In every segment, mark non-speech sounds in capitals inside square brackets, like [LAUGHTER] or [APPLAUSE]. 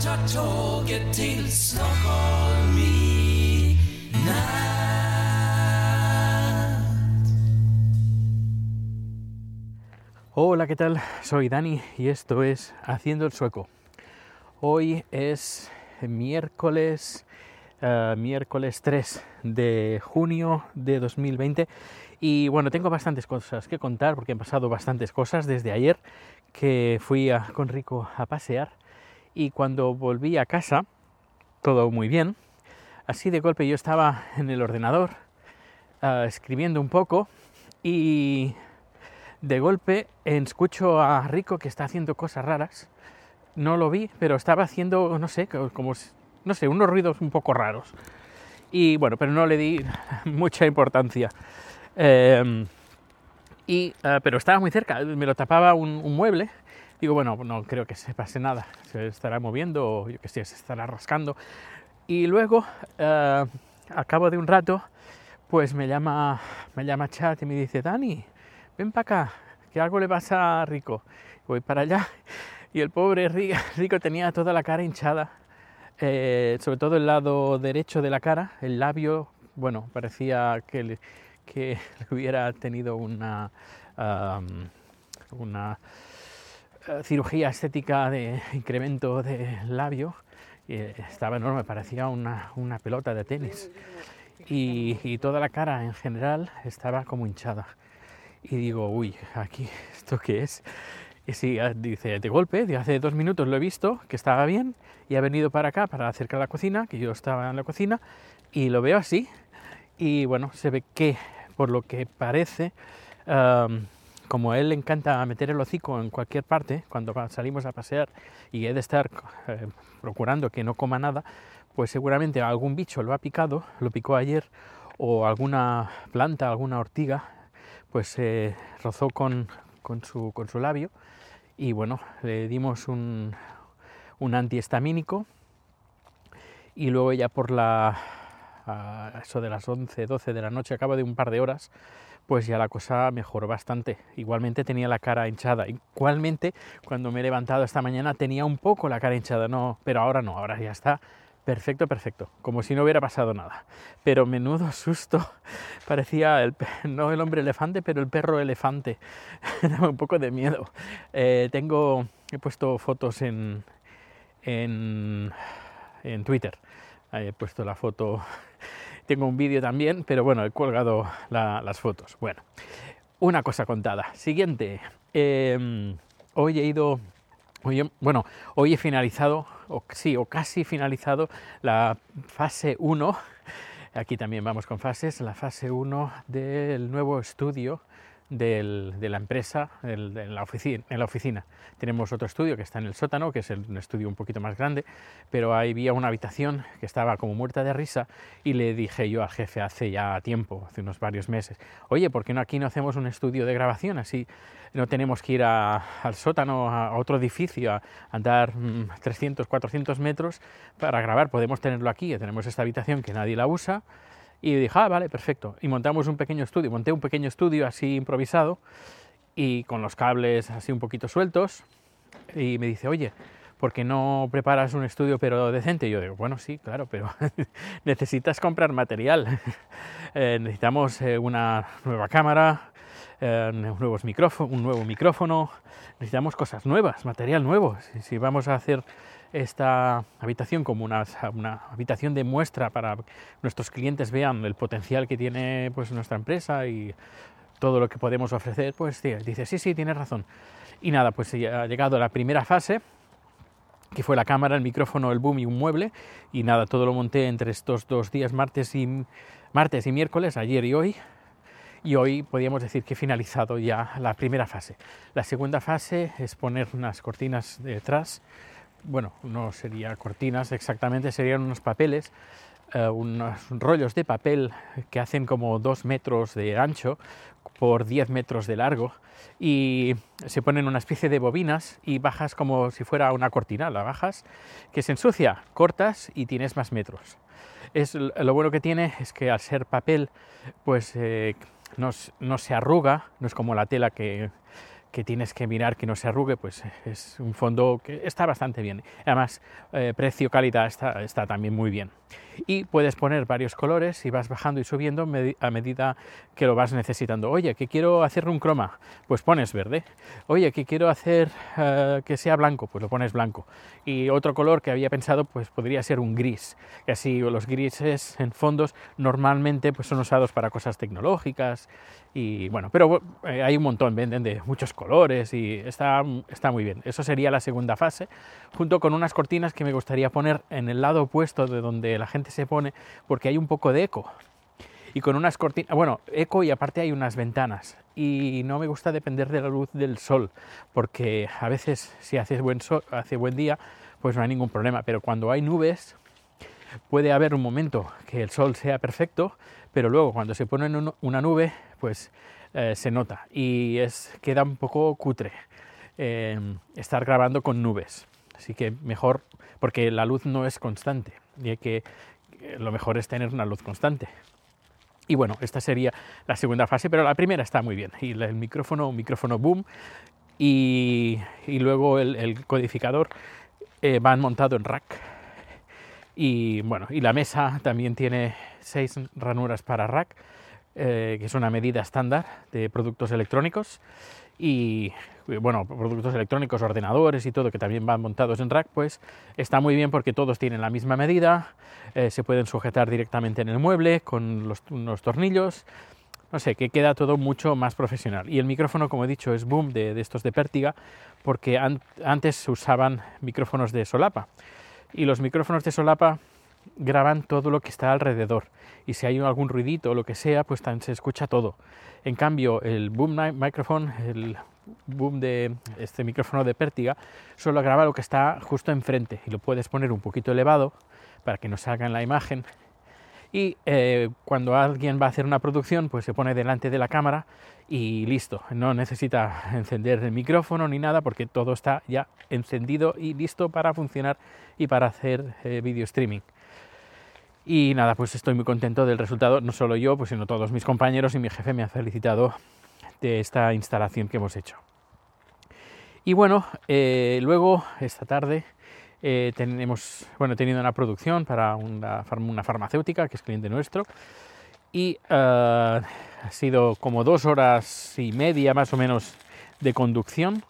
tåget till. Hola, ¿qué tal? Soy Dani y esto es Haciendo el Sueco. Hoy es miércoles, eh, miércoles 3 de junio de 2020 y bueno, tengo bastantes cosas que contar porque han pasado bastantes cosas desde ayer que fui a- con Rico a pasear y cuando volví a casa, todo muy bien, así de golpe yo estaba en el ordenador eh, escribiendo un poco y de golpe escucho a Rico que está haciendo cosas raras. No lo vi, pero estaba haciendo, no sé, co- como, no sé, unos ruidos un poco raros. Y bueno, pero no le di [LAUGHS] mucha importancia. Eh, y, eh, pero estaba muy cerca, me lo tapaba un mueble. Digo, bueno, no creo que se pase nada, se estará moviendo o yo que sé, se estará rascando. Y luego, eh, cabo de un rato, pues me llama, me llama Chat y me dice, Dani, ven para acá, que algo le pasa a Rico. Voy para allá y el pobre Ri- [LAUGHS] Rico tenía toda la cara hinchada, eh, sobre todo el lado derecho de la cara, el labio, bueno, parecía que, le- que [LAUGHS] hubiera tenido una, una cirugía estética de incremento de labio. estaba enorme, parecía una, una pelota de tenis. Y, toda la cara en general estaba como hinchada. Y digo, uy, aquí, ¿esto qué es? Y sí, ah, dice, de golpe, de hace dos minutos lo he visto, que estaba bien, y ha venido para acá, para acercar la cocina, que yo estaba en la cocina, y lo veo así. Y bueno, se ve que, por lo que parece, como a él le encanta meter el hocico en cualquier parte, cuando salimos a pasear, y he de estar eh, procurando que no coma nada, pues seguramente algún bicho lo ha picado, lo picó ayer, o alguna planta, alguna ortiga, pues se rozó con, con su, con su labio y bueno, le dimos un, un antihistamínico y luego ya por la, a eso de las 11, 12 de la noche, a cabo de un par de horas, pues ya la cosa mejoró bastante. Igualmente tenía la cara hinchada. Igualmente, cuando me he levantado esta mañana tenía un poco la cara hinchada, no, pero ahora no, ahora ya está perfecto, perfecto, como si no hubiera pasado nada. Pero menudo susto, [LAUGHS] parecía el, no el hombre elefante, pero el perro elefante. [LAUGHS] Daba un poco de miedo. Eh, tengo, he puesto fotos en, en, en Twitter. He puesto la foto. Tengo un vídeo también, pero bueno, he colgado la- las fotos. Bueno, una cosa contada. Siguiente. eh, hoy he ido. hoy bueno, hoy he finalizado, o sí, o casi finalizado la fase 1. Aquí también vamos con fases. La fase 1 del nuevo estudio de la empresa en la oficina. Tenemos otro estudio que está en el sótano, que es un estudio un poquito más grande, pero ahí había una habitación que estaba como muerta de risa y le dije yo al jefe hace ya tiempo, hace unos varios meses, oye, ¿por qué no aquí no hacemos un estudio de grabación? Así no tenemos que ir al sótano, a, otro edificio, a andar mm, 300, 400 metros para grabar, podemos tenerlo aquí, tenemos esta habitación que nadie la usa. Y dije, ah, vale, perfecto. Y montamos un pequeño estudio, monté un pequeño estudio así improvisado y con los cables así un poquito sueltos. Y me dice, oye, ¿por qué no preparas un estudio pero decente? Y yo digo, bueno, sí, claro, pero [LAUGHS] necesitas comprar material. [LAUGHS] Eh, necesitamos eh, una nueva cámara, eh, nuevos micrófono, un nuevo micrófono, necesitamos cosas nuevas, material nuevo. Si, si vamos a hacer esta habitación como una, una habitación de muestra para nuestros clientes vean el potencial que tiene pues, nuestra empresa y todo lo que podemos ofrecer, pues sí, dice, sí, sí, tienes razón. Y nada, pues ha llegado la primera fase, que fue la cámara, el micrófono, el boom y un mueble. Y nada, todo lo monté entre estos dos días, martes y, martes y miércoles, ayer y hoy. Y hoy podríamos decir que he finalizado ya la primera fase. La segunda fase es poner unas cortinas detrás. Bueno, no sería cortinas exactamente, serían unos papeles, eh, unos rollos de papel que hacen como dos metros de ancho por 10 metros de largo y se ponen una especie de bobinas y bajas como si fuera una cortina, la bajas, que se ensucia, cortas y tienes más metros. Es, lo bueno que tiene es que al ser papel, pues eh, no, se arruga, no es como la tela que, que tienes que mirar que no se arrugue, pues es un fondo que está bastante bien. Además, eh, precio-calidad está, está también muy bien. Y puedes poner varios colores y vas bajando y subiendo a medida que lo vas necesitando. Oye, que quiero hacer un croma, pues pones verde. Oye, que quiero hacer eh, que sea blanco, pues lo pones blanco. Y otro color que había pensado, pues podría ser un gris. Y así los grises en fondos normalmente pues son usados para cosas tecnológicas y bueno, pero eh, hay un montón, venden de muchos colores y está, está muy bien. Eso sería la segunda fase, junto con unas cortinas que me gustaría poner en el lado opuesto de donde la gente se pone, porque hay un poco de eco. Y con unas cortinas, bueno, eco y aparte hay unas ventanas. Y no me gusta depender de la luz del sol, porque a veces si hace buen, sol, hace buen día, pues no hay ningún problema. Pero cuando hay nubes, puede haber un momento que el sol sea perfecto, pero luego cuando se pone en una nube, pues eh, se nota y es, queda un poco cutre em, estar grabando con nubes. Así que mejor, porque la luz no es constante y que eh, lo mejor es tener una luz constante. Y bueno, esta sería la segunda fase, pero la primera está muy bien. Y el micrófono, un micrófono boom, y, luego el, codificador eh, van montado en rack. Y bueno, y la mesa también tiene seis ranuras para rack eh, que es una medida estándar de productos electrónicos y bueno, productos electrónicos, ordenadores y todo que también van montados en rack, pues está muy bien porque todos tienen la misma medida, eh, se pueden sujetar directamente en el mueble con los, unos tornillos, no sé, que queda todo mucho más profesional. Y el micrófono, como he dicho, es boom de, estos de pértiga, porque antes se usaban micrófonos de solapa. Y los micrófonos de solapa graban todo lo que está alrededor y si hay algún ruidito o lo que sea, pues se escucha todo. En cambio, el boom microphone, el boom de este micrófono de pértiga, solo graba lo que está justo enfrente y lo puedes poner un poquito elevado para que no salga en la imagen. Y eh, cuando alguien va a hacer una producción, pues se pone delante de la cámara y listo. No necesita encender el micrófono ni nada porque todo está ya encendido y listo para funcionar y para hacer eh, video streaming. Y nada, pues estoy muy contento del resultado, no solo yo, pues sino todos mis compañeros y mi jefe me ha felicitado de esta instalación que hemos hecho. Y bueno, eh, luego esta tarde eh, tenemos, bueno, he tenido una producción para una, farmacéutica que es cliente nuestro y eh, ha sido como dos horas y media más o menos de conducción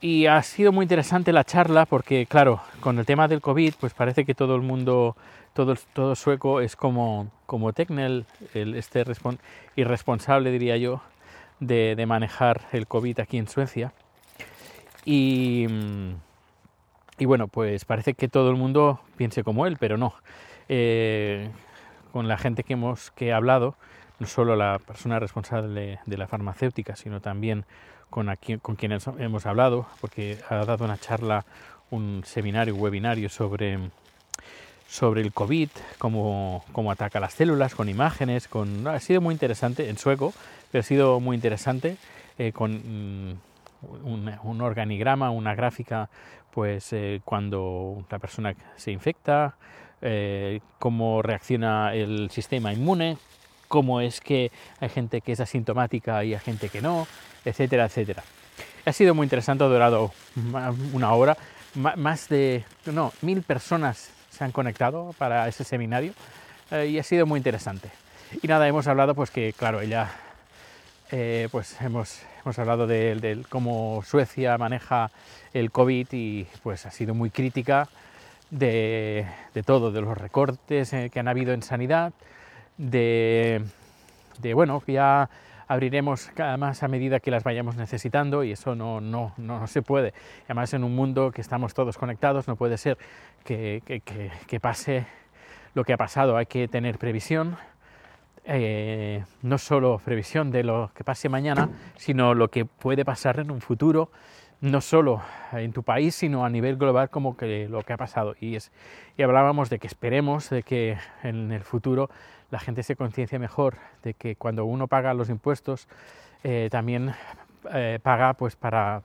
y ha sido muy interesante la charla porque, claro, con el tema del COVID, pues parece que todo el mundo todo, todo sueco es como, como Tecnel, el, este irresponsable, diría yo, de, manejar el COVID aquí en Suecia. Y, y, bueno, pues parece que todo el mundo piense como él, pero no. Eh, con la gente que hemos que he hablado, no solo la persona responsable de la farmacéutica, sino también con, aquí, con quienes hemos hablado, porque ha dado una charla, un seminario, un webinario sobre sobre el COVID, cómo, cómo, ataca las células, con imágenes, con... Ha sido muy interesante, en sueco, pero ha sido muy interesante, eh, con mm, un, organigrama, una gráfica, pues eh, cuando la persona se infecta, eh, cómo reacciona el sistema inmune, cómo es que hay gente que es asintomática y hay gente que no, etcétera, etcétera. Ha sido muy interesante, ha durado una hora, más de, no, mil personas se han conectado para ese seminario eh, y ha sido muy interesante. Y nada, hemos hablado pues que, claro, ella, eh, pues hemos, hemos hablado de, cómo Suecia maneja el COVID y pues ha sido muy crítica de, de todo, de los recortes eh, que han habido en sanidad, de, bueno, ya abriremos cada más a medida que las vayamos necesitando y eso no, no, no, se puede. Además, en un mundo que estamos todos conectados, no puede ser que, que, que, pase lo que ha pasado. Hay que tener previsión, eh, no solo previsión de lo que pase mañana, sino lo que puede pasar en un futuro, no solo en tu país, sino a nivel global como que lo que ha pasado. Y, es, y hablábamos de que esperemos de que en el futuro la gente se conciencia mejor de que cuando uno paga los impuestos, eh, también eh, paga pues para,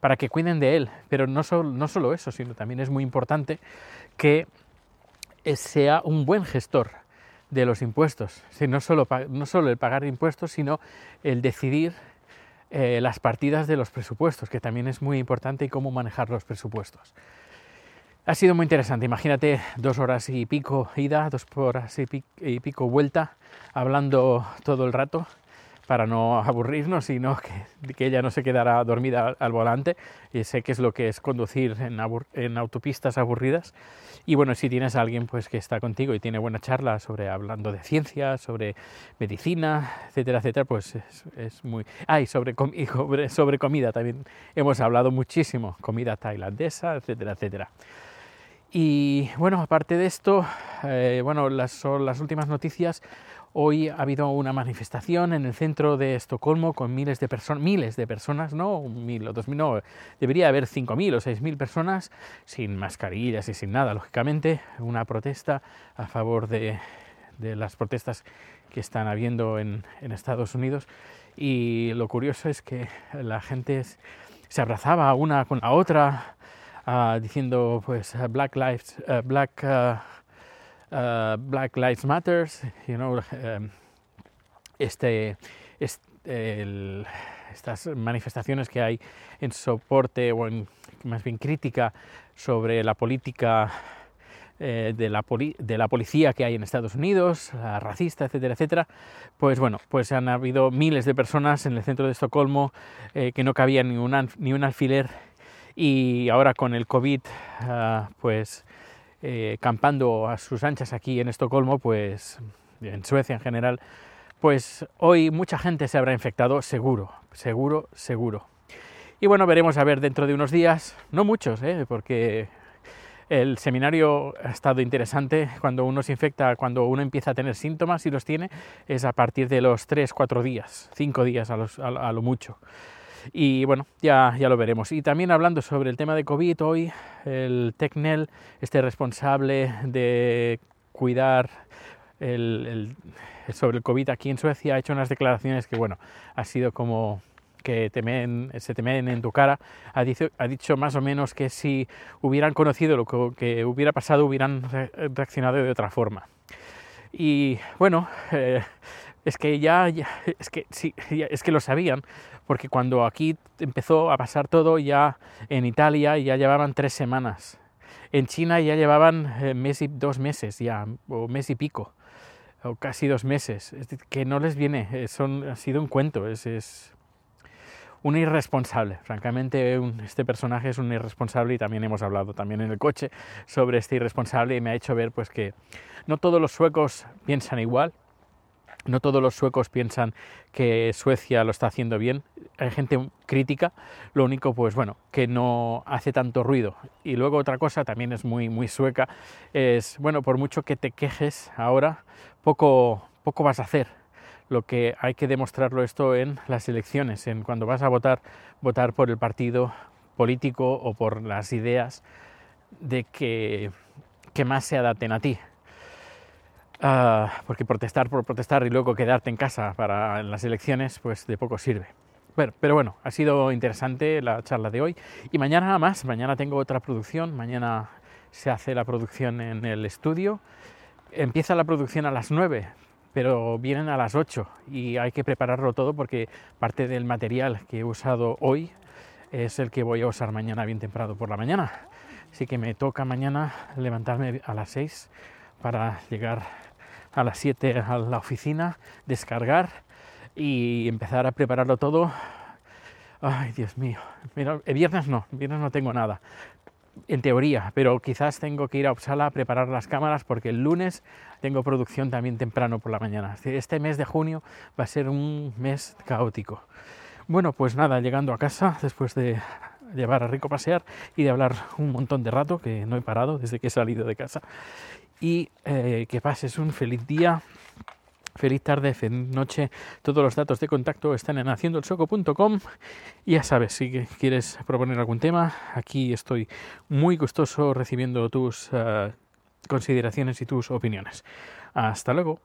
para que cuiden de él. Pero no, no solo eso, sino también es muy importante que eh, sea un buen gestor de los impuestos. no, solo, no solo el pagar impuestos, sino el decidir las partidas de los presupuestos, que también es muy importante y cómo manejar los presupuestos. Ha sido muy interesante, imagínate dos horas y pico ida, dos horas y pico vuelta, hablando todo el rato para no aburrirnos, sino que, que ella no se quedara dormida al volante. Y sé que es lo que es conducir en, en, autopistas aburridas. Y bueno, si tienes a alguien pues, que está contigo y tiene buena charla sobre hablando de ciencia, sobre medicina, etcétera, etcétera, pues es, es muy... Ah, y sobre, sobre, sobre comida también hemos hablado muchísimo, comida tailandesa, etcétera, etcétera. Y bueno, aparte de esto, eh, bueno, las, son las últimas noticias. Hoy ha habido una manifestación en el centro de Estocolmo con miles de personas, miles de personas, no mil o dos mil, no, debería haber cinco mil o seis mil personas sin mascarillas y sin nada, lógicamente, una protesta a favor de, de las protestas que están habiendo en, en, Estados Unidos. Y lo curioso es que la gente se abrazaba una con la otra, uh, diciendo pues Black Lives, uh, Black uh, Black Lives Matters, you know, um, este, estas manifestaciones que hay en soporte o en más bien crítica sobre la política eh, de, la de, la policía que hay en Estados Unidos, racista, etcétera, etcétera, pues bueno, pues han habido miles de personas en el centro de Estocolmo eh, que no cabían ni un, ni un alfiler y ahora con el COVID, uh, pues eh, campando a sus anchas aquí en Estocolmo, pues en Suecia en general, pues hoy mucha gente se habrá infectado seguro, seguro, seguro. Y bueno, veremos a ver dentro de unos días, no muchos, ¿eh? porque el seminario ha estado interesante. Cuando uno se infecta, cuando uno empieza a tener síntomas y los tiene, es a partir de los 3, 4 días, 5 días a, a lo mucho. Y bueno, ya, ya lo veremos. Y también hablando sobre el tema de COVID, hoy el TECNEL, este responsable de cuidar el, sobre el COVID aquí en Suecia, ha hecho unas declaraciones que, bueno, ha sido como que temen, se temen en tu cara, ha dicho, ha dicho, más o menos que si hubieran conocido lo que, hubiera pasado, hubieran reaccionado de otra forma. Y bueno, eh, es que ya, [LAUGHS] es que sí, [LAUGHS] es que lo sabían, porque cuando aquí empezó a pasar todo, ya en Italia ya llevaban tres semanas, en China ya llevaban eh, mes y dos meses ya, o mes y pico, o casi dos meses, es que no les viene, eh, son, ha sido un cuento, es, es un irresponsable, francamente este personaje es un irresponsable y también hemos hablado también en el coche sobre este irresponsable y me ha hecho ver pues que no todos los suecos piensan igual, no todos los suecos piensan que Suecia lo está haciendo bien. Hay gente crítica, lo único, pues bueno, que no hace tanto ruido. Y luego otra cosa también es muy, muy sueca, es, bueno, por mucho que te quejes ahora, poco, poco vas a hacer. Lo que hay que demostrarlo esto en las elecciones, en cuando vas a votar, votar por el partido político o por las ideas de que, que más se adapten a ti. Uh, porque protestar por protestar y luego quedarte en casa para las elecciones, pues de poco sirve. Bueno, pero bueno, ha sido interesante la charla de hoy y mañana nada más, mañana tengo otra producción, mañana se hace la producción en el estudio, empieza la producción a las 9, pero vienen a las 8 y hay que prepararlo todo porque parte del material que he usado hoy es el que voy a usar mañana bien temprano por la mañana. Así que me toca mañana levantarme a las 6 para llegar a las 7 a la oficina, descargar y empezar a prepararlo todo. Ay, Dios mío. Mira, el viernes no, viernes no tengo nada. En teoría, pero quizás tengo que ir a Uppsala a preparar las cámaras porque el lunes tengo producción también temprano por la mañana. Este mes de junio va a ser un mes caótico. Bueno, pues nada, llegando a casa después de llevar a Rico a pasear y de hablar un montón de rato, que no he parado desde que he salido de casa y eh, que pases un feliz día. Feliz tarde, feliz noche. Todos los datos de contacto están en haciendoelsoco.com. Y ya sabes, si quieres proponer algún tema, aquí estoy muy gustoso recibiendo tus uh, consideraciones y tus opiniones. Hasta luego.